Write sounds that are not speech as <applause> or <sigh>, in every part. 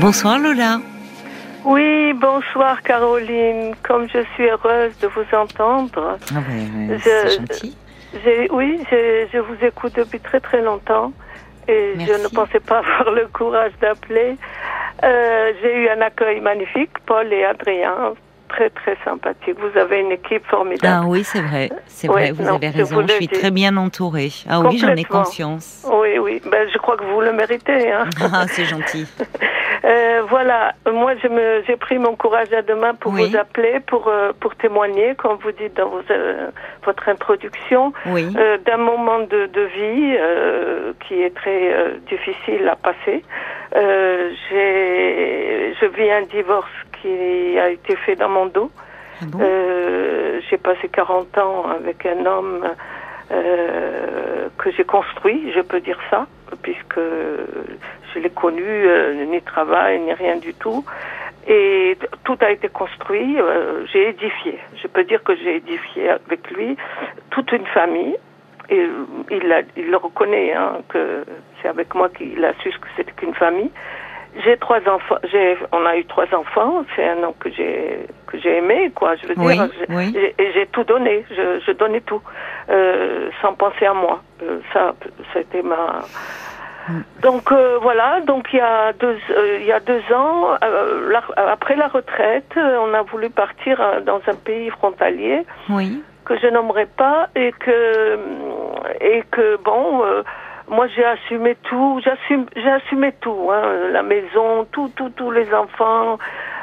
Bonsoir Lola. Oui, bonsoir Caroline. Comme je suis heureuse de vous entendre. Ah ouais, c'est gentil. Oui, je vous écoute depuis très très longtemps et je ne pensais pas <laughs> avoir le courage d'appeler. Euh, j'ai eu un accueil magnifique, Paul et Adrien, très très sympathique. Vous avez une équipe formidable. Ah oui, c'est vrai, c'est vrai, vous avez raison. Je, suis très bien entourée. Ah oui, j'en ai conscience. Oui, oui, ben, je crois que vous le méritez. Hein. <laughs> Ah, c'est gentil. <laughs> Euh, voilà, moi j'ai pris mon courage à deux mains pour vous appeler, pour euh, pour témoigner, comme vous dites dans euh, votre introduction, d'un moment de, de vie qui est très difficile à passer. j'ai je vis un divorce qui a été fait dans mon dos. Ah euh, j'ai passé 40 ans avec un homme euh, que j'ai construit, je peux dire ça, puisque je l'ai connu, euh, ni travail, ni rien du tout. Et tout a été construit, j'ai édifié. Je peux dire que j'ai édifié avec lui toute une famille. Et il, il le reconnaît, hein, que c'est avec moi qu'il a su que c'était qu'une famille. J'ai trois enfants. J'ai, on a eu trois enfants. C'est un homme que j'ai que j'ai aimé, quoi. Je veux dire, et j'ai tout donné. Je, je donnais tout, euh, sans penser à moi. Euh, ça, c'était ma. Mm. Donc euh, voilà. Donc il y a deux euh, il y a deux ans, après la retraite, on a voulu partir dans un pays frontalier. Oui. Que je nommerai pas et que et que bon moi j'ai assumé tout, j'assume, j'ai assumé tout, hein, la maison, tout, tout, tous les enfants.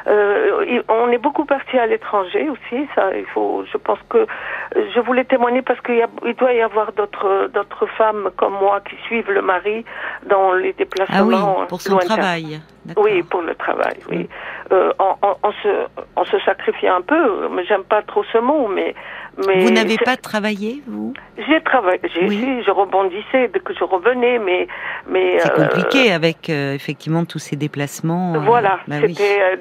Euh, on est beaucoup parti à l'étranger aussi. Ça, il faut. Je pense que je voulais témoigner parce qu'il il doit y avoir d'autres d'autres femmes comme moi qui suivent le mari dans les déplacements. Ah oui, pour son travail. Oui, pour le travail. Oui, euh, on, on, on, se on se sacrifie un peu. Mais j'aime pas trop ce mot, mais vous n'avez pas travaillé, vous? J'ai travaillé, j'ai oui. je rebondissais dès que je revenais, mais... mais C'est euh, compliqué avec, euh, effectivement, tous ces déplacements. Euh, voilà, bah c'était...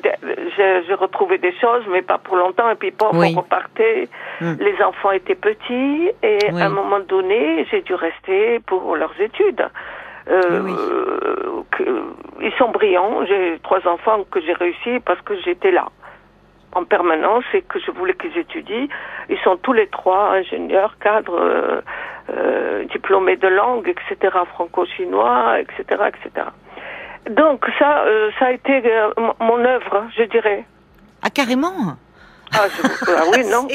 J'ai retrouvé des choses, mais pas pour longtemps, et puis pas, on repartait. Hum. Les enfants étaient petits, et à un moment donné, j'ai dû rester pour leurs études. ils sont brillants, j'ai trois enfants que j'ai réussi parce que j'étais là en permanence et que je voulais qu'ils étudient. Ils sont tous les trois ingénieurs, cadres, euh, euh, diplômés de langue, etc., franco-chinois, etc., etc. Donc ça, euh, ça a été mon œuvre, je dirais. Ah carrément? Ah, ah, oui, <laughs> non.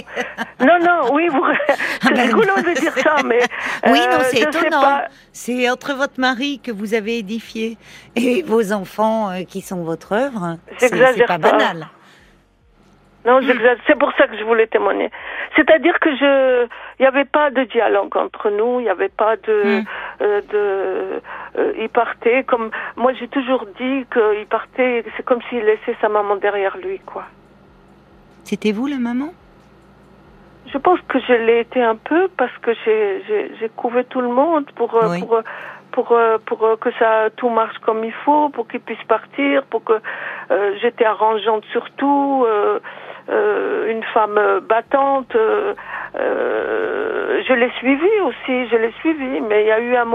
non, non, oui, vous... <laughs> c'est ah ben rigolo de dire ça, mais. <laughs> oui, non, c'est étonnant. C'est entre votre mari que vous avez édifié et vos enfants qui sont votre œuvre. C'est pas banal. Non, c'est pour ça que je voulais témoigner. C'est-à-dire que je, il n'y avait pas de dialogue entre nous, il n'y avait pas de, hmm. euh, de, euh, il partait comme, moi j'ai toujours dit qu'il partait, c'est comme s'il laissait sa maman derrière lui, quoi. C'était vous la maman? Je pense que je l'ai été un peu parce que j'ai, j'ai, couvé tout le monde pour, euh, pour, pour, pour que ça tout marche comme il faut, pour qu'il puisse partir, pour que j'étais arrangeante surtout. Euh, une femme battante. Euh, euh, je l'ai suivi aussi, je l'ai suivi, mais il y a eu un,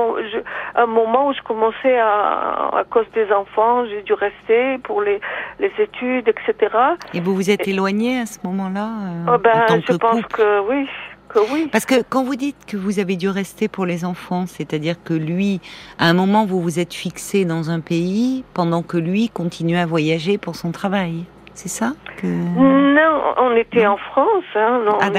un, moment où je commençais à, à cause des enfants, j'ai dû rester pour les, les études, etc. Et vous vous êtes éloignée à ce moment-là oh ben, Je pense que oui. Que oui. Parce que quand vous dites que vous avez dû rester pour les enfants, c'est-à-dire que lui, à un moment, vous vous êtes fixé dans un pays pendant que lui continuait à voyager pour son travail c'est ça Non, on était en France. Hein, ah,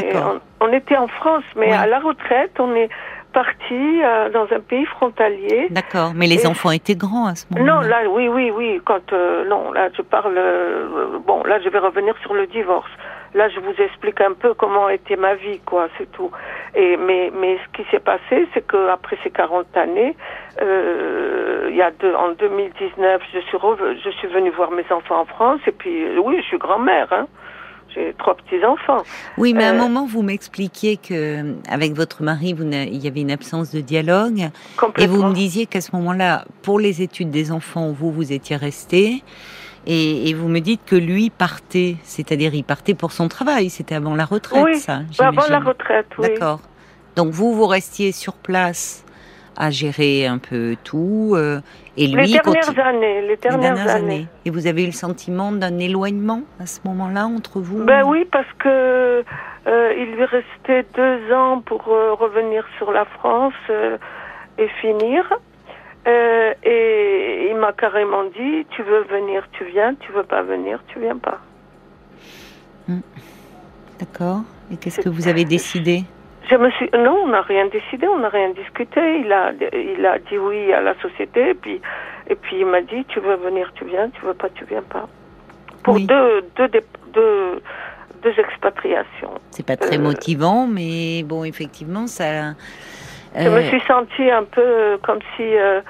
on, était en France, mais à la retraite, on est parti euh, dans un pays frontalier. D'accord, mais les enfants étaient grands à ce moment-là. Non, là, oui, oui, oui. Quand euh, non, là, je parle. Euh, bon, là, je vais revenir sur le divorce. Là, je vous explique un peu comment était ma vie, quoi, c'est tout. Et mais mais ce qui s'est passé, c'est que après ces 40 années, euh, il y a deux, en 2019, je suis je suis venue voir mes enfants en France et puis euh, oui, je suis grand-mère, hein. J'ai trois petits enfants. Oui, mais à un euh, moment, vous m'expliquiez que avec votre mari, vous il y avait une absence de dialogue, et vous me disiez qu'à ce moment-là, pour les études des enfants, vous vous étiez resté. Et, vous me dites que lui partait, c'est-à-dire il partait pour son travail, c'était avant la retraite, oui, ça avant la retraite, oui. D'accord. Donc vous, vous restiez sur place à gérer un peu tout. Euh, et lui, les dernières années, les dernières, années. Et vous avez eu le sentiment d'un éloignement à ce moment-là entre vous Ben oui, parce que euh, il lui restait deux ans pour euh, revenir sur la France et finir. Et il m'a carrément dit tu veux venir, tu viens, tu veux pas venir, tu viens pas. Hmm. D'accord. Et qu'est-ce que vous avez décidé? Je me suis non, on n'a rien décidé, on n'a rien discuté. Il a il a dit oui à la société et puis et puis il m'a dit tu veux venir, tu viens, tu veux pas, tu viens pas. Pour deux, deux, deux, deux expatriations. C'est pas très euh, motivant, mais bon, effectivement, ça. Je me euh, suis sentie un peu comme si euh,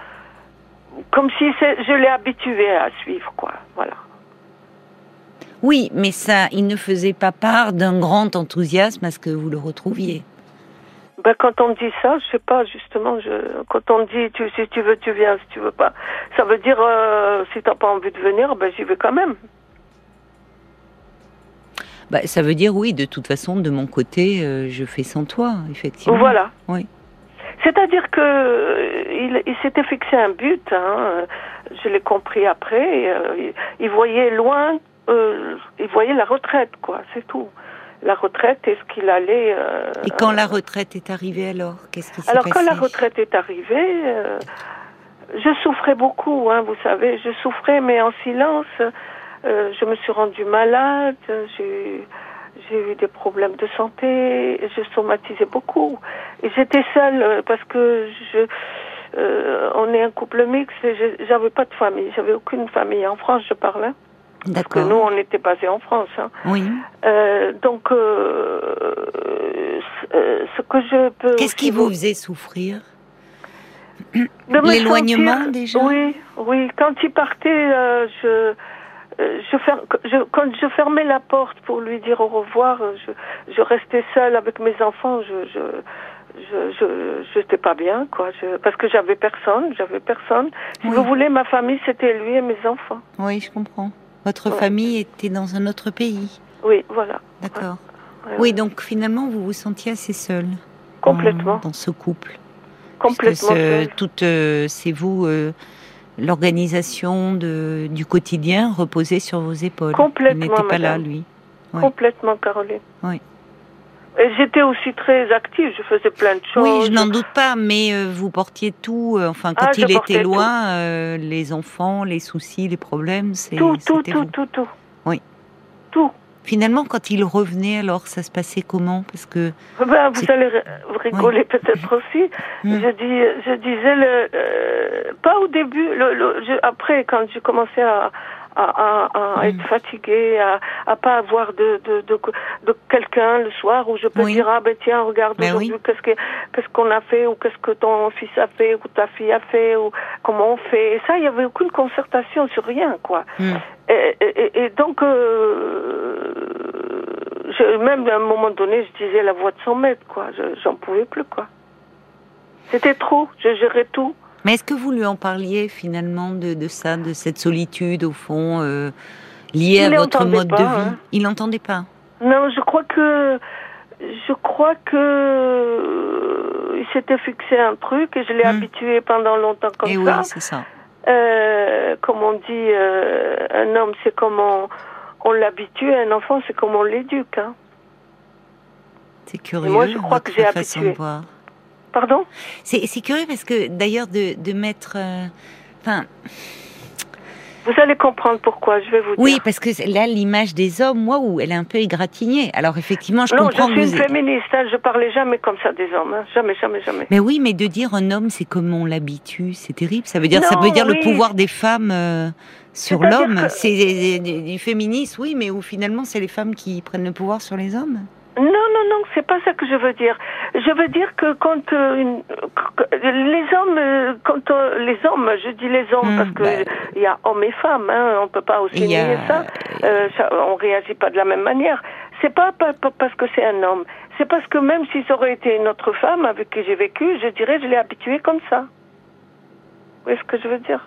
comme si je l'ai habitué à suivre, quoi. Voilà. Oui, mais ça, il ne faisait pas part d'un grand enthousiasme à ce que vous le retrouviez. Ben, quand on dit ça, je sais pas, justement, je, quand on dit tu, si tu veux, tu viens, si tu veux pas, ça veut dire euh, si t'as pas envie de venir, ben j'y vais quand même. Bah, ça veut dire oui, de toute façon, de mon côté, euh, je fais sans toi, effectivement. Voilà. Oui. C'est-à-dire que euh, il, s'était fixé un but, hein, je l'ai compris après, il, voyait loin, il voyait la retraite, quoi, c'est tout la retraite, est-ce qu'il allait... Euh, Et quand la retraite est arrivée alors, qu'est-ce qui s'est passé Alors quand la retraite est arrivée, euh, je souffrais beaucoup, hein, vous savez, je souffrais mais en silence. Euh, je me suis rendue malade, j'ai eu des problèmes de santé, je somatisais beaucoup. Et j'étais seule parce que je... on est un couple mixte et j'avais pas de famille, j'avais aucune famille. En France, je parlais. Parce que nous, on était basés en France. Hein. Oui. Euh, donc, euh, euh, ce que je peux. Qu'est-ce qui vous faisait souffrir? L'éloignement déjà? Oui, oui. Quand il partait, je, je, je, quand je fermais la porte pour lui dire au revoir, je, je restais seule avec mes enfants. Je, je, je, je, j'étais pas bien, quoi. parce que j'avais personne, j'avais personne. Si vous voulez, ma famille, c'était lui et mes enfants. Oui, je comprends. Votre famille était dans un autre pays Oui, voilà. D'accord. oui, donc finalement, vous vous sentiez assez seule Complètement. Dans, ce couple. Complètement. Tout, euh, c'est vous, euh, l'organisation du quotidien reposait sur vos épaules. Complètement. Il n'était pas là, lui. Complètement, Caroline. Oui. Et j'étais aussi très active, je faisais plein de choses. Oui, je n'en doute pas, mais euh, vous portiez tout. Euh, enfin, quand ah, il était loin, euh, les enfants, les soucis, les problèmes, c'est tout, tout, tout, tout, tout. Oui. Tout. Finalement, quand il revenait, alors ça se passait comment? Parce que ben, vous allez rigoler peut-être aussi. Hmm. Je dis, je disais le, pas au début. Le, après, quand j'ai commencé à à, à, à être mm. fatiguée, à, à pas avoir de, de, de, de quelqu'un le soir où je peux dire ah ben tiens regarde ben aujourd'hui qu'est-ce que qu'est-ce qu'on a fait ou qu'est-ce que ton fils a fait ou ta fille a fait ou comment on fait. Et ça il y avait aucune concertation sur rien quoi. Mm. et, et, et, donc euh, je, même à un moment donné je disais la voix de son maître quoi. J'en pouvais plus quoi. C'était trop. Je gérais tout mais est-ce que vous lui en parliez finalement de, de ça, de cette solitude au fond euh, liée à votre mode de vie hein. Il n'entendait pas. Non, je crois que je crois que euh, il s'était fixé un truc et je l'ai hmm. habitué pendant longtemps comme et eh ça. Oui, c'est ça. Euh, comme on dit, un homme c'est comme on, l'habitue, un enfant c'est comme on l'éduque. Hein. C'est curieux. moi, je crois que j'ai habitué. Pardon? C'est curieux parce que d'ailleurs de, de, mettre... Euh, enfin... vous allez comprendre pourquoi, je vais vous dire. Oui, parce que là, l'image des hommes, moi, où elle est un peu égratignée. Alors, effectivement, je comprends je suis une féministe, hein, je parlais jamais comme ça des hommes. Hein. Jamais, jamais, jamais. Mais oui, mais de dire un homme, c'est comme on l'habitue, c'est terrible. Ça veut dire, ça veut dire le pouvoir des femmes euh, sur l'homme. C'est du féminisme, oui, mais où finalement, c'est les femmes qui prennent le pouvoir sur les hommes. Non, non, non, c'est pas ça que je veux dire. Je veux dire que quand euh, les hommes, euh, quand euh, les hommes, je dis les hommes hmm, parce que bah, il y a hommes et femmes, hein, on peut pas aussi nier ça. ça. On réagit pas de la même manière. C'est pas, pas, parce que c'est un homme. C'est parce que même si ça aurait été une autre femme avec qui j'ai vécu, je dirais je l'ai habitué comme ça. Vous voyez ce que je veux dire?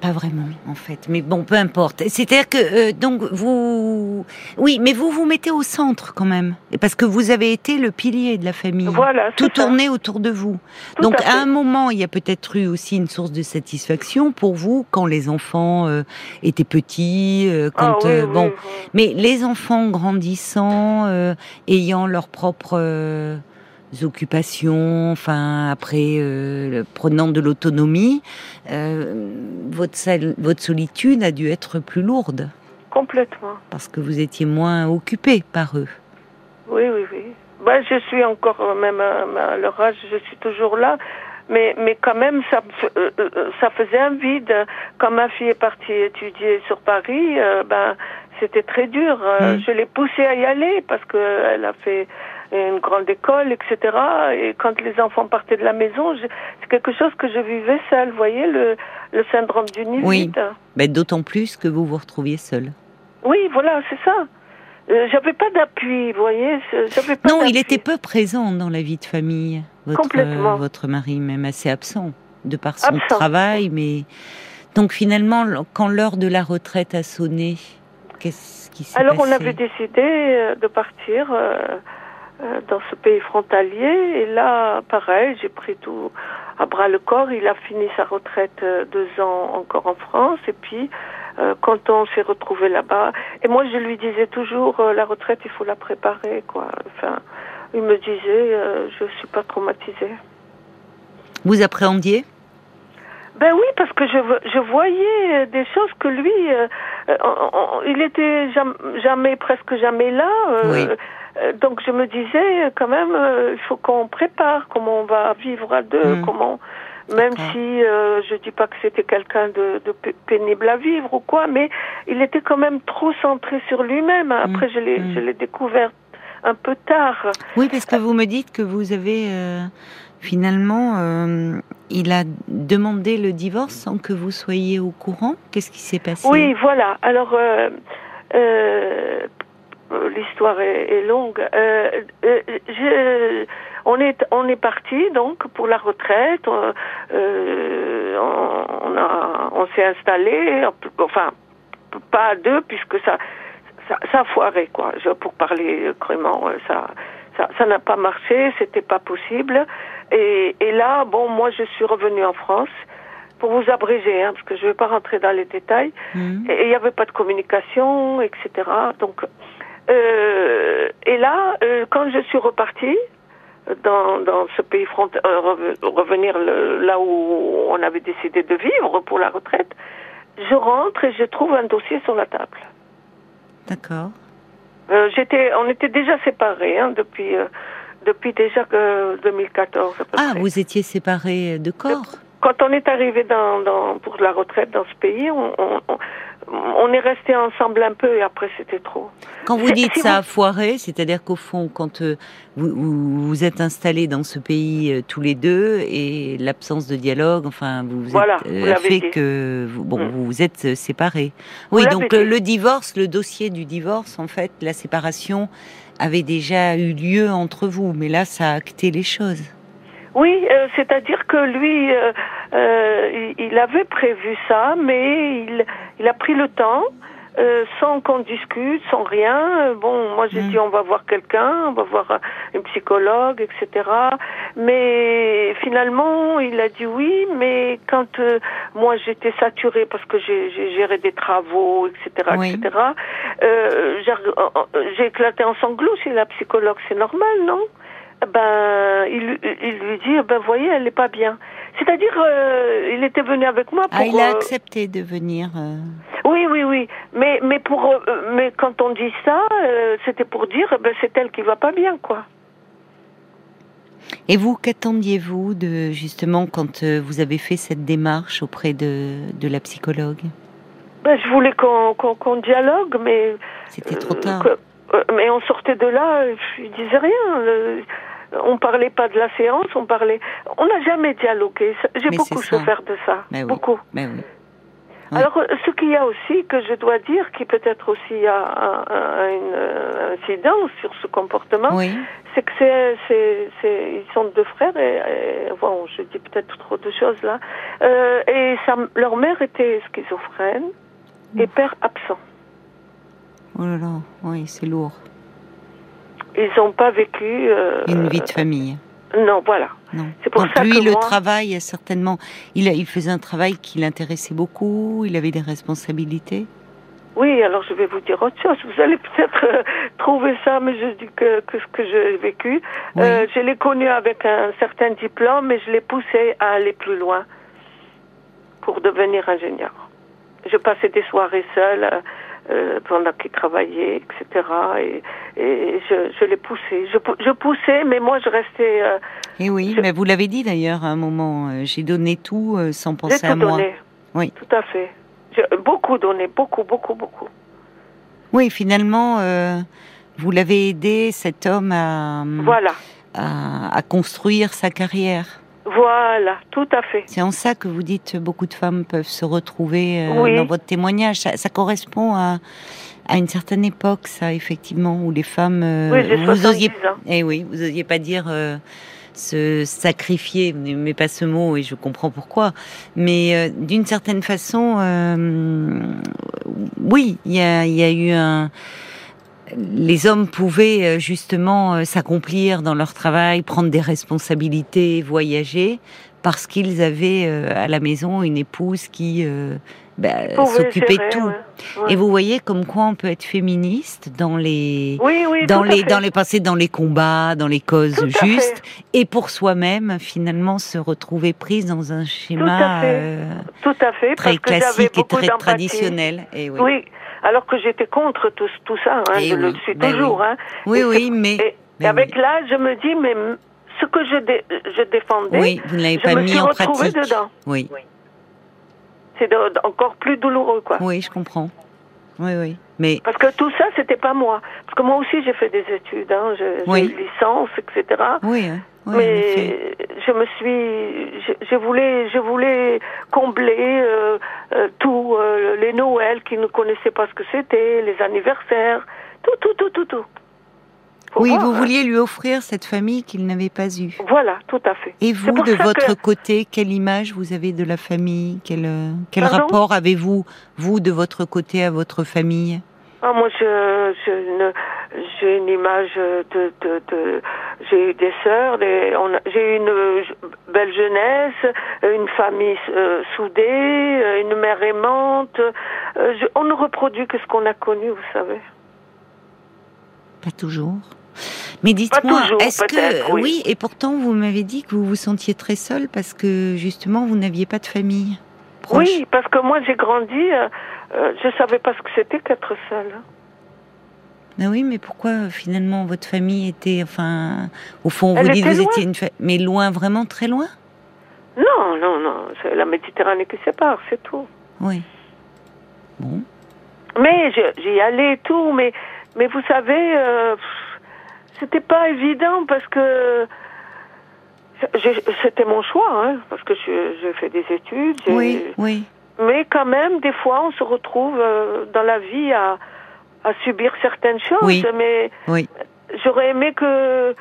Pas vraiment, en fait. Mais bon, peu importe. C'est-à-dire que, euh, donc, vous... Oui, mais vous vous mettez au centre, quand même. Parce que vous avez été le pilier de la famille. Voilà, Tout tournait autour de vous. donc, à, un moment, il y a peut-être eu aussi une source de satisfaction pour vous, quand les enfants euh, étaient petits, euh, quand... Ah bon, mais les enfants grandissant, ayant leur propre occupations, enfin après euh, prenant de l'autonomie, euh, votre, votre solitude a dû être plus lourde. Complètement. Parce que vous étiez moins occupé par eux. Oui, oui, oui. Ben, je suis encore, euh, même à, leur âge, je suis toujours là. Mais, mais quand même, ça, ça faisait un vide. Quand ma fille est partie étudier sur Paris, ben, c'était très dur. Je l'ai poussée à y aller parce qu'elle a fait une grande école, etc. Et quand les enfants partaient de la maison, c'est quelque chose que je vivais seule. Vous voyez, le, le syndrome du nid Oui, mais d'autant plus que vous vous retrouviez seule. Oui, voilà, c'est ça. Euh, j'avais pas d'appui, vous voyez. Pas non, il était peu présent dans la vie de famille. Votre, Complètement. votre mari, même assez absent, de par son travail. Mais donc finalement, quand l'heure de la retraite a sonné, qu'est-ce qui s'est passé Alors on avait décidé euh, de partir. Euh, euh, dans ce pays frontalier. Et là, pareil, j'ai pris tout à bras le corps. Il a fini sa retraite euh, deux ans encore en France. Et puis, euh, quand on s'est retrouvé là-bas, et moi je lui disais toujours, la retraite, il faut la préparer, quoi. Enfin, il me disait, je suis pas traumatisée. Vous appréhendiez? Ben oui, parce que je, je voyais des choses que lui, il était jamais, jamais, presque jamais là. oui. Euh, donc je me disais quand même, euh, il faut qu'on prépare comment on va vivre à deux, hmm. comment même si euh, je dis pas que c'était quelqu'un de, de, pénible à vivre ou quoi, mais il était quand même trop centré sur lui-même. Hmm. Après, je l'ai, hmm. je l'ai découvert un peu tard. Oui, parce que vous me dites que vous avez finalement, il a demandé le divorce sans que vous soyez au courant. Qu'est-ce qui s'est passé? Oui, voilà. Alors. Euh, euh, l'histoire est, longue. Euh, euh, je, on est on est parti donc pour la retraite. On, euh, on a on s'est installé. Enfin pas à deux puisque ça ça, ça a foiré quoi. Je, pour parler crûment, ça ça n'a pas marché. C'était pas possible. Et, et là bon moi je suis revenue en France pour vous abréger, hein, parce que je ne vais pas rentrer dans les détails. Mmh. Et il n'y avait pas de communication, etc. Donc, euh, et là, euh, quand je suis repartie dans, dans ce pays frontière, euh, revenir là où on avait décidé de vivre pour la retraite, je rentre et je trouve un dossier sur la table. D'accord. j'étais, on était déjà séparés hein, depuis depuis déjà 2014. ah, vous étiez séparés de corps. Quand on est arrivé dans, dans, pour la retraite dans ce pays, on, on, on est resté ensemble un peu et après c'était trop. Quand vous dites ça a foiré, c'est-à-dire qu'au fond, quand euh, vous, vous, êtes installés dans ce pays euh, tous les deux et l'absence de dialogue, enfin, vous, vous voilà, êtes, euh, fait que vous, bon, mm. vous vous êtes séparés. Oui, donc le, divorce, le dossier du divorce, en fait, la séparation avait déjà eu lieu entre vous, mais là, ça a acté les choses. Oui, c'est-à-dire que lui, euh, il avait prévu ça, mais il, il a pris le temps. Euh, sans qu'on discute, sans rien. Bon, moi j'ai mm. dit on va voir quelqu'un, on va voir une psychologue, etc. Mais finalement, il a dit oui, mais quand euh, moi j'étais saturée parce que j'ai géré des travaux, etc., etc. Euh, j'ai éclaté en sanglots chez la psychologue, c'est normal, non? Ben, il, il lui dit, ben voyez, elle n'est pas bien. C'est-à-dire, euh, il était venu avec moi pour. Ah, il a euh, accepté de venir. Euh. Oui, oui, oui. Mais, mais pour, mais quand on dit ça, c'était pour dire, ben, c'est elle qui va pas bien, quoi. Et vous, qu'attendiez-vous de justement quand vous avez fait cette démarche auprès de, de la psychologue? Ben, je voulais qu'on dialogue, mais c'était trop tard. Mais on sortait de là, je disais rien on parlait pas de la séance, on parlait. On n'a jamais dialogué. J'ai beaucoup souffert de ça. beaucoup. Alors, euh, ce qu'il y a aussi, que je dois dire, qui peut-être aussi a un, une incidence sur ce comportement, c'est que c'est, ils sont deux frères, et, bon, je dis peut-être trop de choses là, euh, et leur mère était schizophrène et père absent. Oh là là, oui, c'est lourd. Ils n'ont pas vécu... Euh, une vie de famille. Non, voilà. Non. C'est pour ça lui, le travail, certainement, il, il faisait un travail qui l'intéressait beaucoup, il avait des responsabilités. Oui, alors je vais vous dire autre chose. Vous allez peut-être euh, trouver ça, mais je dis que, que ce que j'ai vécu. Euh, je l'ai connu avec un certain diplôme, mais je l'ai poussé à aller plus loin pour devenir ingénieur. Je passais des soirées seule euh, pendant qu'il travaillait, etc. Et, et je, je l'ai poussé. Je, je, poussais, mais moi je restais. Euh, et oui, mais vous l'avez dit d'ailleurs à un moment. Euh, j'ai donné tout euh, sans penser à moi. Donné. Oui. Tout à fait. Beaucoup donné, beaucoup, beaucoup, beaucoup. Oui, finalement, vous l'avez aidé cet homme à. Voilà. À, à construire sa carrière. Voilà, tout à fait. C'est en ça que vous dites beaucoup de femmes peuvent se retrouver euh, dans votre témoignage. Ça, correspond à, à, une certaine époque, ça, effectivement, où les femmes. Euh, oui, vous osiez, eh oui, vous osiez pas dire euh, se sacrifier, mais pas ce mot, et je comprends pourquoi. Mais d'une certaine façon, oui, il y a, y a eu un les hommes pouvaient euh, justement euh, s'accomplir dans leur travail, prendre des responsabilités, voyager, parce qu'ils avaient euh, à la maison une épouse qui bah, s'occupait de tout. Et vous voyez comme quoi on peut être féministe dans les dans les dans les passés, dans les combats, dans les causes justes, et pour soi-même finalement se retrouver prise dans un schéma tout à fait. très classique et très traditionnel. Et oui alors que j'étais contre tout, tout ça, hein, eh je le suis ben toujours. Oui, hein. oui, oui, mais... Et, avec l'âge, je me dis, mais ce que je, je défendais, oui, vous ne pas je me mis suis en pratique. dedans. Oui. C'est encore plus douloureux, quoi. Oui, je comprends. Oui, oui. Mais... Parce que tout ça, c'était pas moi. Parce que moi aussi, j'ai fait des études, hein, j'ai une licence, etc. Oui, hein. mais je me suis, je, je, voulais, je voulais combler euh, euh, tous euh, les Noëls qui ne connaissaient pas ce que c'était, les anniversaires, tout, tout, tout, tout, tout. Oui, vous hein. vouliez lui offrir cette famille qu'il n'avait pas eue. Voilà, tout à fait. Et vous, de votre côté, quelle image vous avez de la famille? Quel, quel rapport avez-vous, vous, de votre côté, à votre famille? Ah, moi, je, je, j'ai une image de, de, de j'ai eu des sœurs, j'ai eu une belle jeunesse, une famille euh, soudée, euh, une mère aimante. Euh, on ne reproduit que ce qu'on a connu, vous savez. Pas toujours. Mais dites-moi, est-ce que oui. et pourtant vous m'avez dit que vous vous sentiez très seule parce que justement vous n'aviez pas de famille. Proche. Oui, parce que moi j'ai grandi, je savais pas ce que c'était qu'être seule. Ben oui, mais pourquoi finalement votre famille était, enfin, au fond, vous dites vous étiez une famille, mais loin, vraiment très loin? Non, non, non, c'est la Méditerranée qui sépare, c'est tout. Oui. Bon. Mais j'y allais et tout, mais, mais vous savez, euh, c'était pas évident parce que c'était mon choix, hein, parce que j'ai fait des études. Oui, oui. Mais quand même, des fois, on se retrouve euh, dans la vie à à subir certaines choses, mais j'aurais aimé que,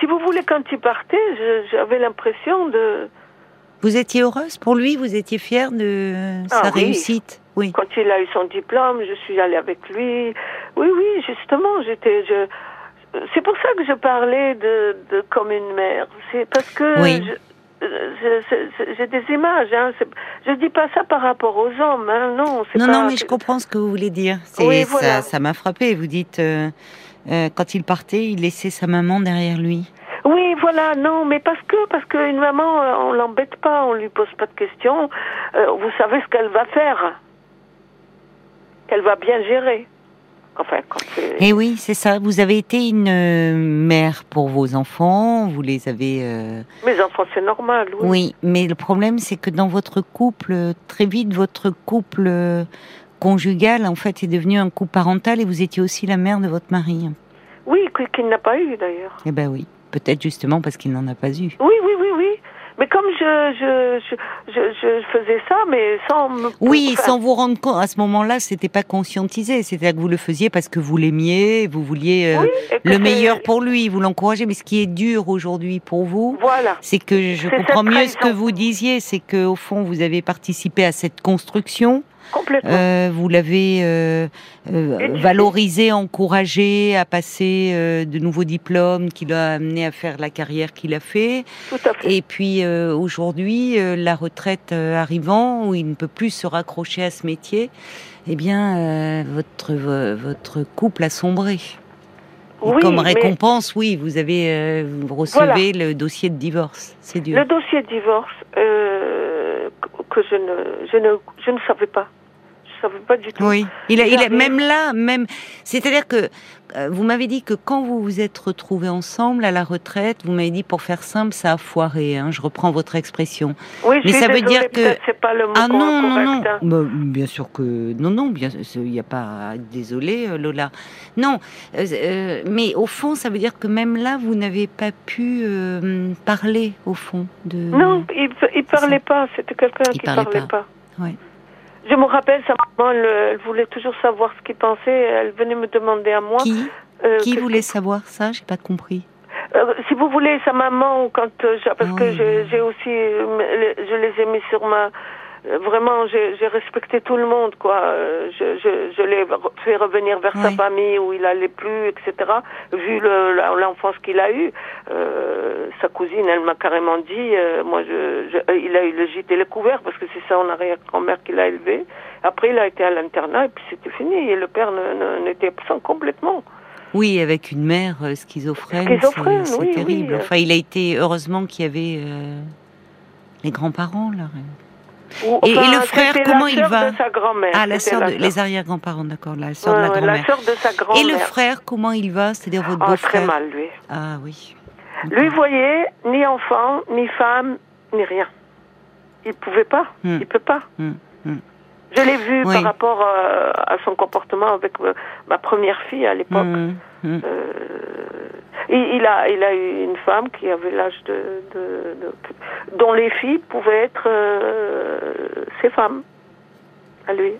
si vous voulez, quand il partait, j'avais l'impression de... Vous étiez heureuse pour lui Vous étiez fière de sa ah réussite? Oui. Quand il a eu son diplôme, je suis allée avec lui. Oui, oui, justement, j'étais... Je... C'est pour ça que je parlais de, de comme une mère. C'est parce que oui j'ai des images. Hein. Je dis pas ça par rapport aux hommes. Hein. Non, non, non, mais je comprends ce que vous voulez dire. ça, ça m'a frappé. Vous dites euh, euh, quand il partait, il laissait sa maman derrière lui. Oui, voilà, non, mais parce que parce qu'une maman, euh, on l'embête pas, on lui pose pas de questions. vous savez ce qu'elle va faire. Qu'elle va bien gérer. Et eh oui, c'est ça. Vous avez été une euh, mère pour vos enfants. Vous les avez. Euh, Mes enfants, c'est normal. Oui. oui, mais le problème, c'est que dans votre couple, très vite, votre couple euh, conjugal, en fait, est devenu un couple parental, et vous étiez aussi la mère de votre mari. Oui, qu'il n'a pas eu d'ailleurs. Eh ben oui, peut-être justement parce qu'il n'en a pas eu. Oui, oui, oui, oui. Mais comme je, je, je, je, faisais ça, mais sans me... Oui, sans vous rendre compte. À ce moment-là, c'était pas conscientisé. C'était que vous le faisiez parce que vous l'aimiez, vous vouliez euh, le meilleur pour lui, vous l'encouragez. Mais ce qui est dur aujourd'hui pour vous, voilà. c'est que je comprends mieux ce que vous disiez, c'est que au fond, vous avez participé à cette construction euh, vous l'avez euh, euh, valorisé, encouragé à passer de nouveaux diplômes qui l'a amené à faire la carrière qu'il a fait. Et puis aujourd'hui, la retraite arrivant, où il ne peut plus se raccrocher à ce métier, eh bien, votre, votre couple a sombré. comme récompense, oui, vous avez, vous recevez le dossier de divorce. C'est dur. Le dossier de divorce que je ne, je ne, je ne savais pas savais pas du tout. Oui, il a, il a même là, même, c'est-à-dire que euh, vous m'avez dit que quand vous vous êtes retrouvés ensemble à la retraite, vous m'avez dit pour faire simple, ça a foiré. Hein, je reprends votre expression. Oui, mais ça veut dire que c'est pas le mot ah non non non, hein. bah, bien sûr que non non bien il n'y a pas désolé euh, Lola. Non, euh, mais au fond, ça veut dire que même là, vous n'avez pas pu parler au fond de. Non, il, il parlait pas. C'était quelqu'un qui parlait, parlait pas. pas. Ouais. Je me rappelle, sa maman, elle, voulait toujours savoir ce qu'il pensait. Elle venait me demander à moi. Qui, euh, qui voulait savoir ça J'ai pas compris. Euh, si vous voulez, sa maman, quand euh, parce que oh. j'ai aussi, je les ai mis sur ma vraiment, j'ai respecté tout le monde, quoi. Je, je, je l'ai fait revenir vers sa famille où il allait plus, etc. Vu l'enfance qu'il a eue, euh, sa cousine, elle m'a carrément dit, euh, moi, je, je, euh, il a eu le gîte et le couvert parce que c'est ça en arrière-grand-mère qui l'a élevé. Après, il a été à l'internat et puis c'était fini. Et le père n'était absent complètement. Oui, avec une mère schizophrène, c'est terrible. Enfin, il a été heureusement qu'il y avait les grands-parents là et, le frère, comment il va de sa grand-mère. Ah, la sœur, de, les arrière-grands-parents, d'accord, la sœur de la grand-mère. De sa grand-mère. Et le frère, comment il va C'est-à-dire votre beau-frère Très mal, lui. Ah oui. Lui, voyez, ni enfant, ni femme, ni rien. Il pouvait pas. Hmm. Il peut pas. Hmm. Hmm. Je l'ai vu par rapport euh, à son comportement avec euh, ma première fille à l'époque. Euh, il, a, il a eu une femme qui avait l'âge de, de, dont les filles pouvaient être euh, ses femmes à lui.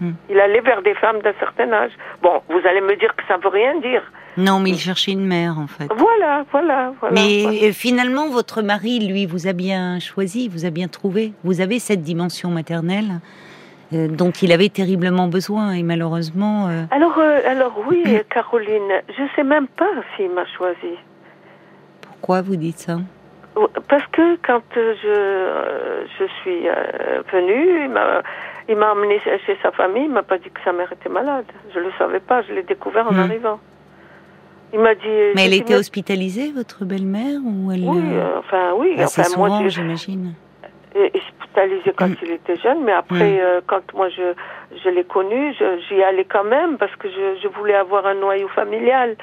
Hmm. Il allait vers des femmes d'un certain âge. Bon, vous allez me dire que ça ne veut rien dire. Non, mais il cherchait une mère, en fait. Voilà, voilà, voilà. Mais euh, finalement, votre mari, lui, vous a bien choisi, vous a bien trouvé. Vous avez cette dimension maternelle euh, dont il avait terriblement besoin et malheureusement. Euh, alors, euh, alors oui, Caroline, je sais même pas s'il m'a choisi. Pourquoi vous dites ça? Parce que quand je je suis venue, il m'a emmené chez sa famille, il m'a pas dit que sa mère était malade. Je le savais pas, je l'ai découvert en hmm. arrivant. Il m'a dit. Mais elle était hospitalisée, votre belle-mère, ou elle Oui, enfin oui. Enfin, souvent, j'imagine hospitalisé quand mm. il était jeune, mais après, mm. euh, quand moi je, je l'ai connu, j'y allais quand même parce que je, je, voulais avoir un noyau familial.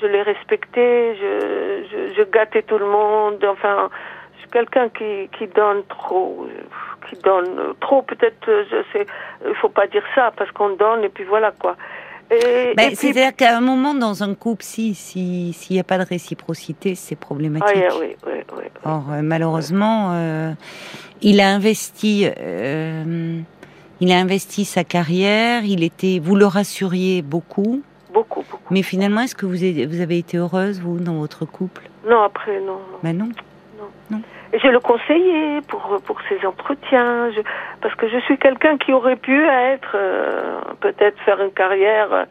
Je l'ai respecté, je, je, je, gâtais tout le monde. Enfin, je suis quelqu'un qui, qui donne trop, qui donne trop. Peut-être, je sais, il faut pas dire ça parce qu'on donne et puis voilà quoi. Ben, c'est-à-dire qu'à un moment dans un couple, si s'il n'y a pas de réciprocité, c'est problématique. oui, oui, oui, Or, euh, malheureusement, euh, il a investi, euh, il a investi sa carrière. Il était, vous le rassuriez beaucoup. Beaucoup, beaucoup. Mais finalement, est-ce que vous avez, vous avez été heureuse vous dans votre couple? Non, après non. Ben non. Non. non. Je le conseillais pour pour ses entretiens, je, parce que je suis quelqu'un qui aurait pu être euh, peut-être faire une carrière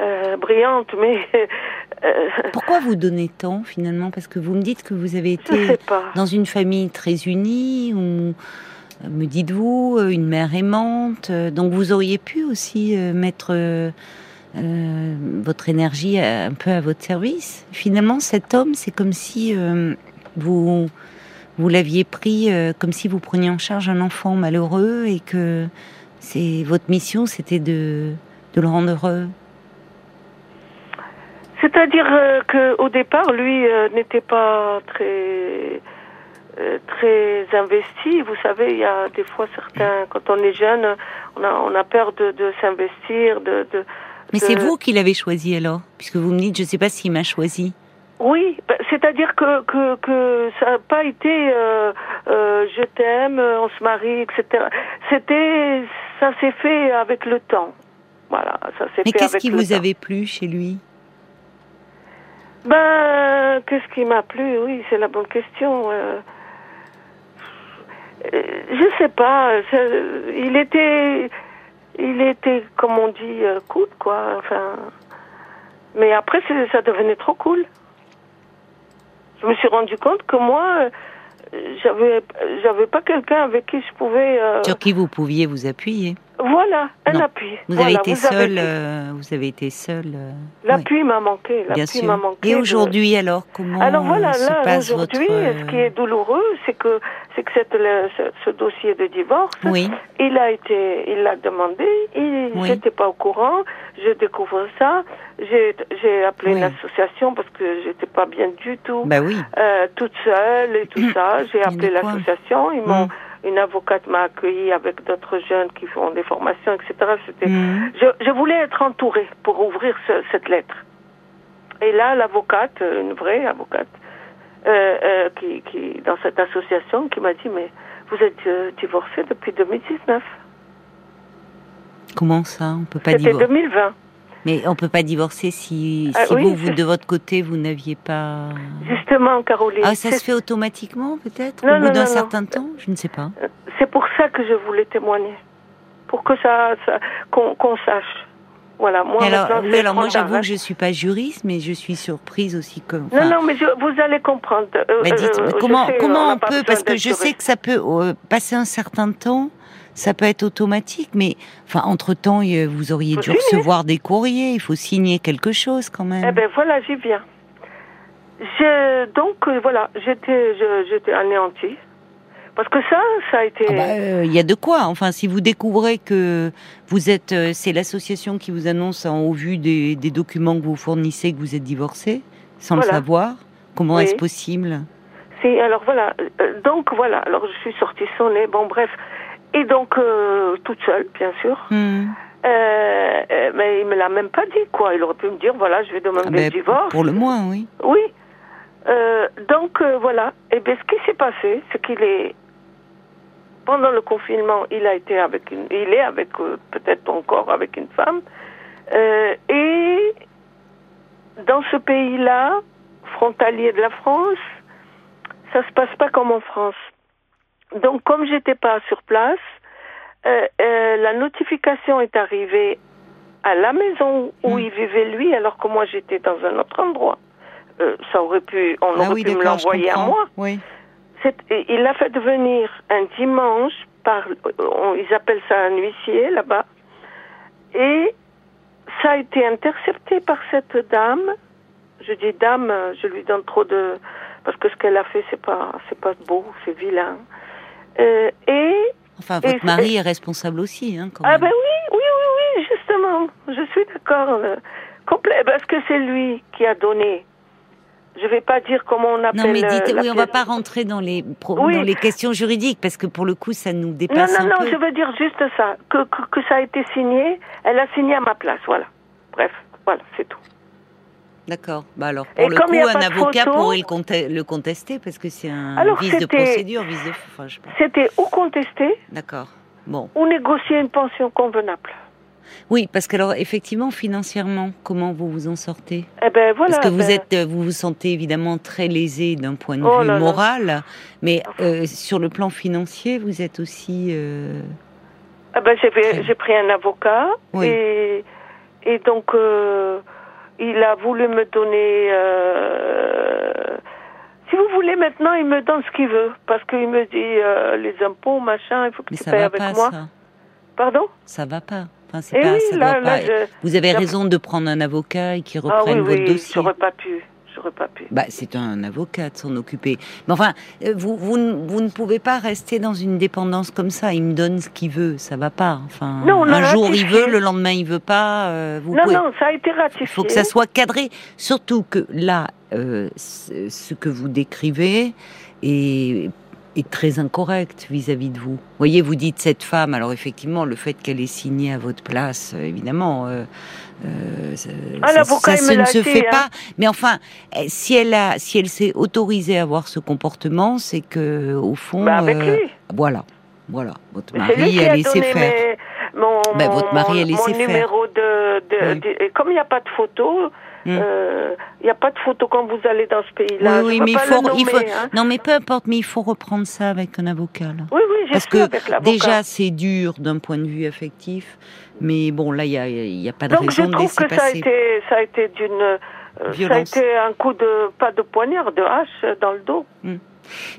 euh, brillante, <laughs> mais euh, pourquoi vous donnez tant finalement? Parce que vous me dites que vous avez été dans une famille très unie, ou me dites-vous, une mère aimante, donc vous auriez pu aussi mettre votre énergie un peu à votre service. Finalement, cet homme, c'est comme si vous vous l'aviez pris euh, comme si vous preniez en charge un enfant malheureux et que c'est votre mission, c'était de, de le rendre heureux. C'est-à-dire euh, qu'au départ, lui euh, n'était pas très très investi. Vous savez, il y a des fois certains, quand on est jeune, on a, on a peur de, de s'investir, de, de, Mais c'est vous qui l'avez choisi alors, puisque vous me dites, je ne sais pas s'il m'a choisi. Oui, bah, c'est-à-dire que, que, que ça n'a pas été euh, euh, je t'aime, on se marie, etc. C'était, ça s'est fait avec le temps. Voilà, ça s'est fait Mais qu'est-ce qui vous avait plu chez lui? Ben, qu'est-ce qui m'a plu? Oui, c'est la bonne question. Euh, je sais pas. Il était, il était, comme on dit, cool, quoi. Enfin, mais après, ça devenait trop cool je me suis rendu compte que moi, j'avais, j'avais pas quelqu'un avec qui je pouvais. Euh, Sur qui vous pouviez vous appuyer. Voilà, un appui. Vous avez été seul. Euh, vous avez été seul. Euh, l'appui m'a manqué. L'appui m'a manqué. Et aujourd'hui, alors comment Alors voilà, se là passe aujourd'hui, ce qui est douloureux, c'est que c'est que cette, ce, dossier de divorce, oui. il a été, il l'a demandé, il n'était pas au courant. Je découvre ça. J'ai, j'ai appelé une association parce que j'étais pas bien du tout. Bah oui. Euh, toute seule et tout ça. J'ai appelé l'association. Ils m'ont, mm. Une avocate m'a accueilli avec d'autres jeunes qui font des formations, etc. C'était, mm. je, je, voulais être entourée pour ouvrir cette lettre. Et là, l'avocate, une vraie avocate, euh, euh, qui, qui, dans cette association, qui m'a dit, mais vous êtes euh, divorcée depuis 2019. Comment ça? On peut pas C'était 2020. Mais on peut pas divorcer si, ah vous, vous, de votre côté, vous n'aviez pas. Justement, Caroline. Ah, ça se fait automatiquement, peut-être, au bout d'un certain temps Je ne sais pas. Euh, c'est pour ça que je voulais témoigner. Pour que ça, qu'on sache. Voilà, moi, alors, oui, alors moi j'avoue que je suis pas juriste, mais je suis surprise aussi que. non, non, mais vous allez comprendre. Euh, dites, euh, comment, comment on, peut, parce que je sais que ça peut passer un certain temps ça peut être automatique, mais enfin entre temps, vous auriez dû recevoir des courriers. Il faut signer quelque chose quand même. Eh ben voilà, j'y viens. donc euh, voilà, j'étais, j'étais anéantie. Parce que ça, ça a été. Ah bah, euh, il y a de quoi. Enfin, si vous découvrez que vous êtes, euh, c'est l'association qui vous annonce en, au vu des, documents que vous fournissez que vous êtes divorcé, sans le savoir, comment est-ce possible? Si, alors voilà. donc voilà. Alors je suis sortie sonner. Bon, bref. Et donc, euh, toute seule, bien sûr. Hmm. Euh, euh, mais il me l'a même pas dit, quoi. Il aurait pu me dire, voilà, je vais demander ah ben, le divorce. Pour le moins, oui. Oui. donc, voilà. Et bien, ce qui s'est passé, c'est qu'il est... Pendant le confinement, il a été avec une... Il est avec, peut-être encore avec une femme. et dans ce pays-là, frontalier de la France, ça se passe pas comme en France. Donc, comme j'étais pas sur place, euh, euh, la notification est arrivée à la maison où hmm. il vivait lui, alors que moi j'étais dans un autre endroit. Euh, ça aurait pu, on ah aurait pu me l'envoyer à moi. Oui. Il l'a fait venir un dimanche par, ils appellent ça un huissier là-bas, et ça a été intercepté par cette dame. Je dis dame, je lui donne trop de, parce que ce qu'elle a fait c'est pas, c'est pas beau, c'est vilain. Euh, et Enfin, votre mari est responsable aussi, hein, ah ben oui, oui, oui, oui, justement, je suis d'accord, euh, complet, parce que c'est lui qui a donné. Je vais pas dire comment on appelle. Non, mais dites, euh, oui, on va pas rentrer dans les dans les questions juridiques parce que pour le coup, ça nous dépasse non, non, un non, je veux dire juste ça, que, que, que ça a été signé. Elle a signé à ma place, voilà. Bref, voilà, c'est tout. D'accord. Bah alors, pour le coup, un avocat pourrait le, contester parce que c'est un vice de procédure, vice de. Enfin, C'était ou contester. D'accord. Bon. Ou négocier une pension convenable. Oui, parce que alors effectivement, financièrement, comment vous vous en sortez? Eh ben, voilà, Parce que vous ben êtes, vous vous sentez évidemment très lésé d'un point de oh vue moral, mais euh, sur le plan financier, vous êtes aussi. Euh... Eh ben, j'ai pris un avocat et, et donc. Euh, il a voulu me donner. Euh, si vous voulez, maintenant, il me donne ce qu'il veut. Parce qu'il me dit euh, les impôts, machin, il faut que tu payes avec moi. Ça. Pardon? Ça va pas. Enfin, eh pas, ça pas. Vous avez raison de prendre un avocat et qui reprenne ah, oui, votre oui, dossier. J'aurais pas pu. Bah, c'est un avocat de s'en occuper. Mais enfin, euh, vous, vous, vous, ne pouvez pas rester dans une dépendance comme ça. Il me donne ce qu'il veut, ça va pas. Enfin, non, un jour il veut, le lendemain il veut pas. Euh, vous non, non, ça a été ratifié. Il faut que ça soit cadré. Surtout que là, euh, ce que vous décrivez est est très incorrect vis-à-vis de vous. Vous voyez, vous dites cette femme, alors effectivement, le fait qu'elle ait signé à votre place, euh, évidemment, euh, euh, ça, ah, ne se fait hein. pas. Mais enfin, eh, si elle a, si elle s'est autorisée à avoir ce comportement, c'est que au fond, bah, avec lui. voilà, voilà, votre mari a laissé faire. Mon, ben, votre mari a laissé faire. numéro de, de, comme il n'y a pas de photo, il hmm. n'y euh, a pas de photo quand vous allez dans ce pays-là. Oui, mais il faut, il faut... Hein. non, mais peu importe, mais il faut reprendre ça avec un avocat. Là. Oui, oui, Parce que déjà, c'est dur d'un point de vue affectif, mais bon, là, il n'y a, y a pas de raison de laisser que Ça a été, ça a été d'une, euh, ça a été un coup de pas de poignard, de hache dans le dos. Hmm.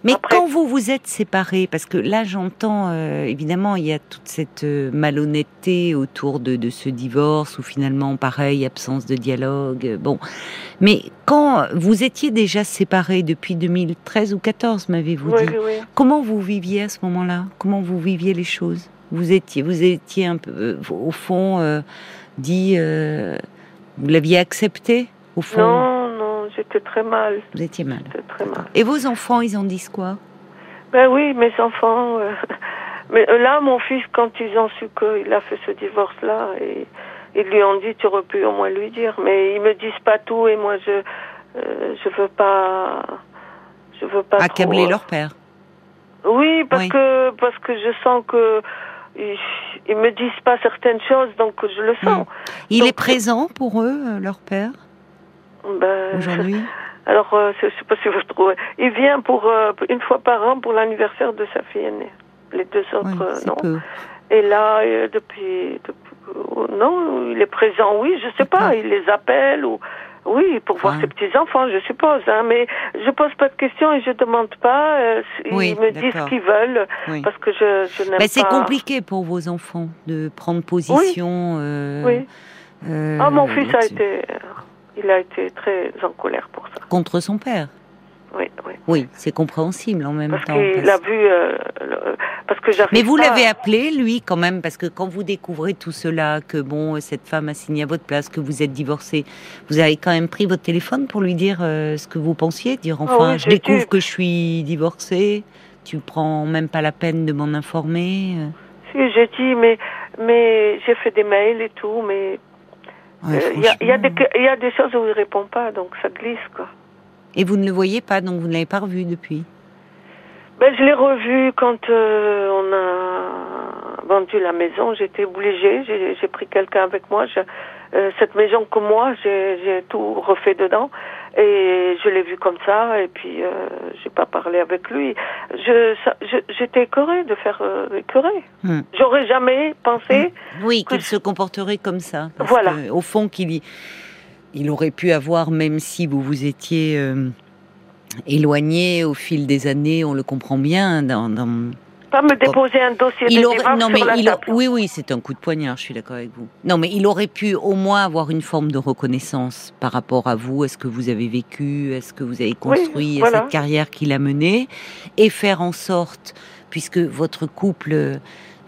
Mais quand vous vous êtes séparés, parce que là j'entends euh, évidemment il y a toute cette euh, malhonnêteté autour de, de, ce divorce ou finalement pareil absence de dialogue. Euh, bon, mais quand vous étiez déjà séparés depuis 2013 ou 14, m'avez-vous dit, comment vous viviez à ce moment-là? Comment vous viviez les choses? Vous étiez, vous étiez un peu au fond dit, vous l'aviez accepté au fond? Non, j'étais très mal. Vous étiez mal. Et vos enfants, ils en disent quoi? Ben oui, mes enfants. Euh, <laughs> mais euh, là, mon fils, quand ils ont su qu'il a fait ce divorce-là, et ils lui ont dit, tu aurais pu au moins lui dire. Mais ils me disent pas tout, et moi, je, euh, je veux pas, je veux pas. Accabler leur père. Oui, parce que parce que je sens que ils, me disent pas certaines choses, donc je le sens. Hmm. Il est présent pour eux, leur père? Ben, Aujourd'hui <laughs> Alors, euh, je ne sais pas si vous trouvez. Il vient pour euh, une fois par an pour l'anniversaire de sa fille aînée. Les deux autres, euh, non. Et là, depuis, Non, il est présent, oui, je sais pas. Il les appelle ou. Oui, pour voir ses petits-enfants, je suppose. Hein, mais je pose pas de questions et je demande pas. ils me disent ce qu'ils veulent. Parce que je, je n'aime pas. C'est compliqué pour vos enfants de prendre position. Oui. ah, mon fils a été il a été très en colère pour ça. Contre son père oui, oui. Oui, c'est compréhensible en même parce temps. Qu'il a vu, euh, parce que Mais vous l'avez appelé, lui, quand même, parce que quand vous découvrez tout cela, que bon, cette femme a signé à votre place, que vous êtes divorcé, vous avez quand même pris votre téléphone pour lui dire euh, ce que vous pensiez, dire ah enfin, je découvre que je suis divorcée, tu prends même pas la peine de m'en informer. Euh. Si, j'ai dit, mais, mais j'ai fait des mails et tout, mais il euh, y, y, a des choses où il répond pas, donc ça glisse, quoi. Et vous ne le voyez pas, donc vous ne l'avez pas revu depuis? Ben, Je l'ai revu quand euh, on a vendu la maison. J'étais obligée, j'ai pris quelqu'un avec moi. Je, euh, cette maison que moi, j'ai tout refait dedans. Et je l'ai vu comme ça, et puis euh, j'ai pas parlé avec lui. Je, j'étais écœurée de faire euh, écœurée. Hmm. J'aurais jamais pensé. Hmm. Oui, qu'il se comporterait comme ça. voilà. au fond, qu'il il aurait pu avoir, même si vous vous étiez euh, éloigné au fil des années, on le comprend bien, dans, dans pas me déposer un dossier de aurait, non, mais il Oui, oui, c'est un coup de poignard, je suis d'accord avec vous. Non, mais il aurait pu au moins avoir une forme de reconnaissance par rapport à vous, est-ce que vous avez vécu, est-ce que vous avez construit cette carrière qu'il a menée, et faire en sorte, puisque votre couple...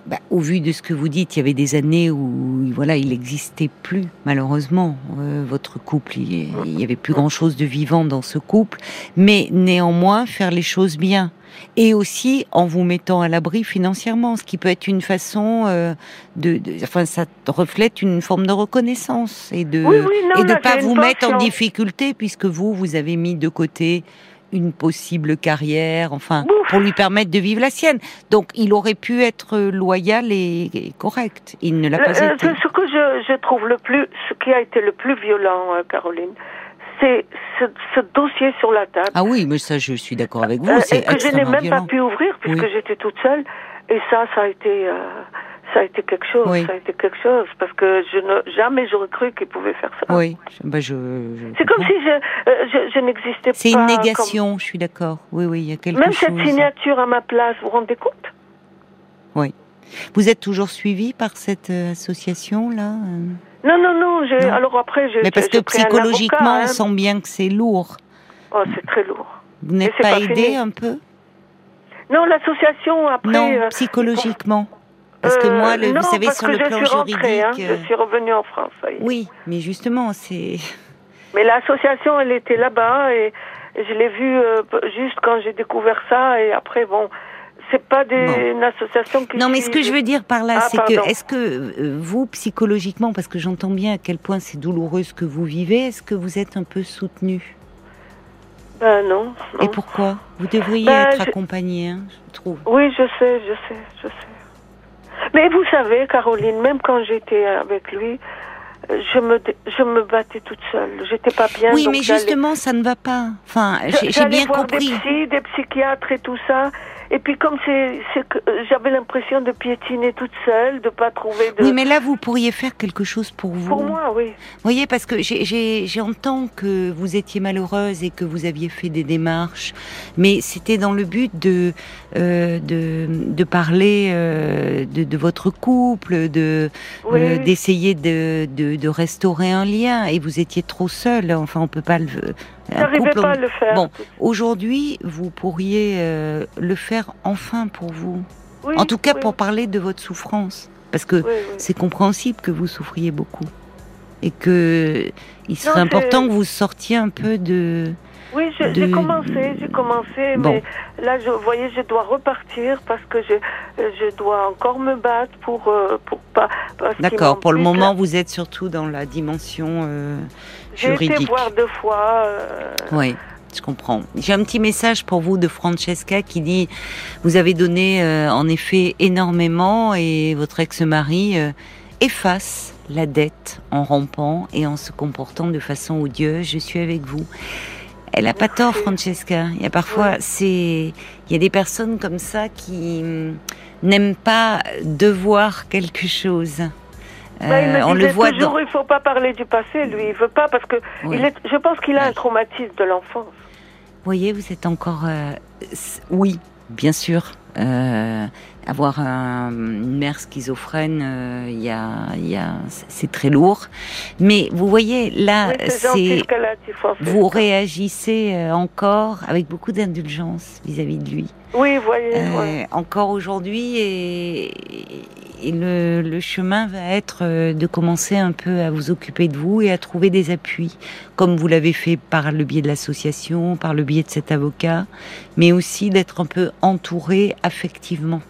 Bah, au vu de ce que vous dites, il y avait des années où voilà, il n'existait plus, malheureusement, euh, votre couple. Il n'y avait plus grand-chose de vivant dans ce couple. Mais néanmoins, faire les choses bien et aussi en vous mettant à l'abri financièrement, ce qui peut être une façon euh, de, enfin, ça reflète une forme de reconnaissance et de et de pas vous mettre en difficulté puisque vous vous avez mis de côté une possible carrière, enfin, pour lui permettre de vivre la sienne. Donc, il aurait pu être loyal et, correct. Il ne l'a pas euh, été. Ce que je, je, trouve le plus, ce qui a été le plus violent, euh, Caroline, c'est ce, dossier sur la table. Ah oui, mais ça, je suis d'accord avec vous. Euh, c'est que je n'ai même pas pu ouvrir puisque j'étais toute seule. Et ça, ça a été, euh, ça a été quelque chose. Ça a été quelque chose parce que je ne jamais j'aurais cru qu'il pouvait faire ça. Oui, bah je. c'est comme si je, euh, je, je n'existais pas. C'est une négation. Je suis d'accord. Oui, oui, il y a quelque même chose. Même cette signature à ma place, vous vous rendez compte? Oui. Vous êtes toujours suivi par cette association là non, non, non. Alors après, j'ai. Mais parce que psychologiquement, on hein. sent bien que c'est lourd. Oh, c'est très lourd. Vous n'êtes pas, aidé un peu? Non, l'association après. Non, euh, psychologiquement. Parce que moi, le, euh, vous savez, sur le plan juridique. Hein, je suis revenue en France. Oui, mais justement, c'est. <laughs> Mais l'association, elle était là-bas et je l'ai vu juste quand j'ai découvert ça et après bon, c'est pas des, une association qui. Non, mais ce que je veux dire par là, ah, c'est que est-ce que vous psychologiquement, parce que j'entends bien à quel point c'est douloureux ce que vous vivez, est-ce que vous êtes un peu soutenu Ben non, Et pourquoi? Vous devriez ben, être accompagné, hein, je trouve. Oui, je sais, je sais, je sais. Mais vous savez, Caroline, même quand j'étais avec lui, je me, je me battais toute seule. J'étais pas bien. Oui, mais justement, ça ne va pas. Enfin, j'ai bien compris. Des psy, des psychiatres et tout ça. Et puis comme c'est, j'avais l'impression de piétiner toute seule, de pas trouver de. Oui, mais là vous pourriez faire quelque chose pour vous. Pour moi, oui. Vous voyez, parce que j'entends que vous étiez malheureuse et que vous aviez fait des démarches, mais c'était dans le but de euh, de, de, parler euh, de, de, votre couple, de euh, d'essayer de, de, de restaurer un lien. Et vous étiez trop seule. Enfin, on peut pas le J'arrivais pas à le faire. Bon, aujourd'hui, vous pourriez euh, le faire enfin pour vous. en tout cas, pour parler de votre souffrance. Parce que c'est compréhensible que vous souffriez beaucoup. Et que il serait important que vous sortiez un peu de. Oui, j'ai commencé, j'ai commencé, mais là, je, vous voyez, je dois repartir parce que je, je dois encore me battre pour, euh, pour pas. D'accord, pour le moment, vous êtes surtout dans la dimension euh, j'ai été voir deux fois. Euh, oui. Je comprends. J'ai un petit message pour vous de Francesca qui dit vous avez donné euh, en effet énormément et votre ex-mari euh, efface la dette en rampant et en se comportant de façon odieuse. Je suis avec vous. Elle a pas tort, Francesca. Il y a parfois, c'est, il y a des personnes comme ça qui hum, n'aiment pas devoir quelque chose. Bah, il me on le voit toujours, il faut pas parler du passé, lui, il veut pas parce que il est, je pense qu'il a un traumatisme de l'enfance. Vous voyez, vous êtes encore, euh, oui, bien sûr. Euh, avoir un, une mère schizophrène, euh, y a, y a, c'est très lourd. Mais vous voyez, là, c'est, vous réagissez encore avec beaucoup d'indulgence vis-à-vis de lui. Oui, voyez. Encore aujourd'hui, et, et le, le, chemin va être euh, de commencer un peu à vous occuper de vous et à trouver des appuis, comme vous l'avez fait par le biais de l'association, par le biais de cet avocat, mais aussi d'être un peu entouré affectivement.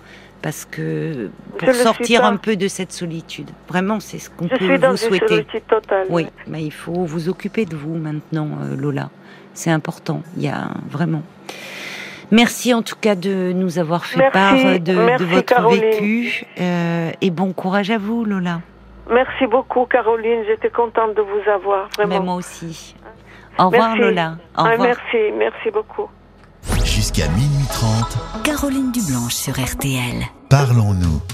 Parce que pour sortir un peu de cette solitude, vraiment, c'est ce qu'on peut suis dans vous souhaiter. Totale, oui, mais il faut vous occuper de vous maintenant, euh, Lola. C'est important. Il y a vraiment. Merci en tout cas de nous avoir fait part de, votre vécu euh, et bon courage à vous, Lola. Merci beaucoup, Caroline. J'étais contente de vous avoir, vraiment. Mais moi aussi. Au revoir, Lola. Au revoir. merci, merci beaucoup. Jusqu'à minuit 30. Caroline Dublanche sur RTL. Parlons-nous.